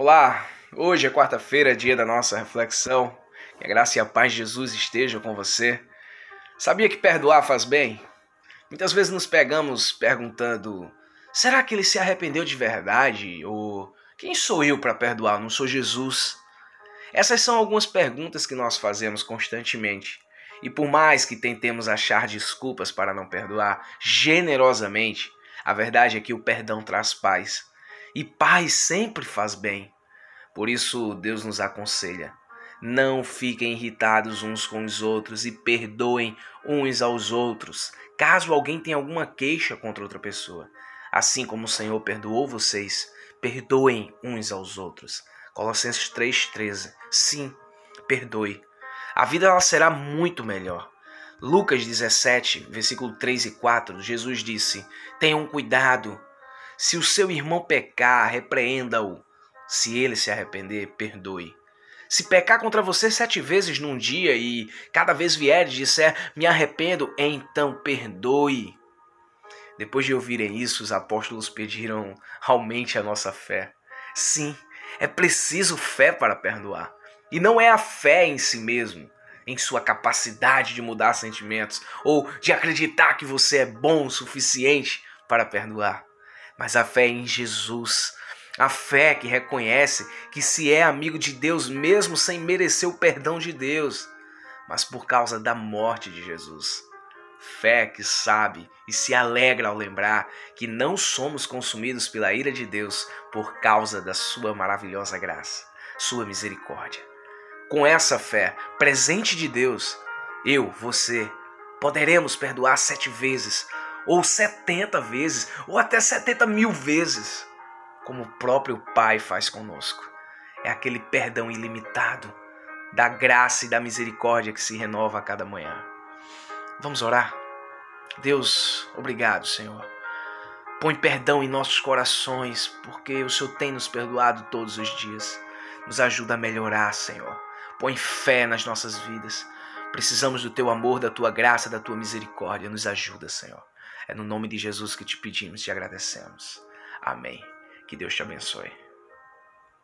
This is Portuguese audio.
Olá, hoje é quarta-feira, dia da nossa reflexão. Que a graça e a paz de Jesus estejam com você. Sabia que perdoar faz bem? Muitas vezes nos pegamos perguntando: será que ele se arrependeu de verdade? Ou quem sou eu para perdoar? Não sou Jesus? Essas são algumas perguntas que nós fazemos constantemente. E por mais que tentemos achar desculpas para não perdoar generosamente, a verdade é que o perdão traz paz e paz sempre faz bem. Por isso, Deus nos aconselha: não fiquem irritados uns com os outros e perdoem uns aos outros, caso alguém tenha alguma queixa contra outra pessoa. Assim como o Senhor perdoou vocês, perdoem uns aos outros. Colossenses 3,13. Sim, perdoe. A vida ela será muito melhor. Lucas 17, versículo 3 e 4, Jesus disse: Tenham cuidado se o seu irmão pecar, repreenda-o. Se ele se arrepender, perdoe. Se pecar contra você sete vezes num dia e cada vez vier e disser me arrependo, então perdoe. Depois de ouvirem isso, os apóstolos pediram aumente a nossa fé. Sim, é preciso fé para perdoar. E não é a fé em si mesmo, em sua capacidade de mudar sentimentos ou de acreditar que você é bom o suficiente para perdoar mas a fé em Jesus. A fé que reconhece que se é amigo de Deus mesmo sem merecer o perdão de Deus, mas por causa da morte de Jesus. Fé que sabe e se alegra ao lembrar que não somos consumidos pela ira de Deus por causa da sua maravilhosa graça, sua misericórdia. Com essa fé, presente de Deus, eu, você, poderemos perdoar sete vezes ou 70 vezes, ou até 70 mil vezes, como o próprio Pai faz conosco. É aquele perdão ilimitado, da graça e da misericórdia que se renova a cada manhã. Vamos orar? Deus, obrigado, Senhor. Põe perdão em nossos corações, porque o Senhor tem nos perdoado todos os dias. Nos ajuda a melhorar, Senhor. Põe fé nas nossas vidas. Precisamos do teu amor, da tua graça, da tua misericórdia. Nos ajuda, Senhor. É no nome de Jesus que te pedimos e agradecemos. Amém. Que Deus te abençoe.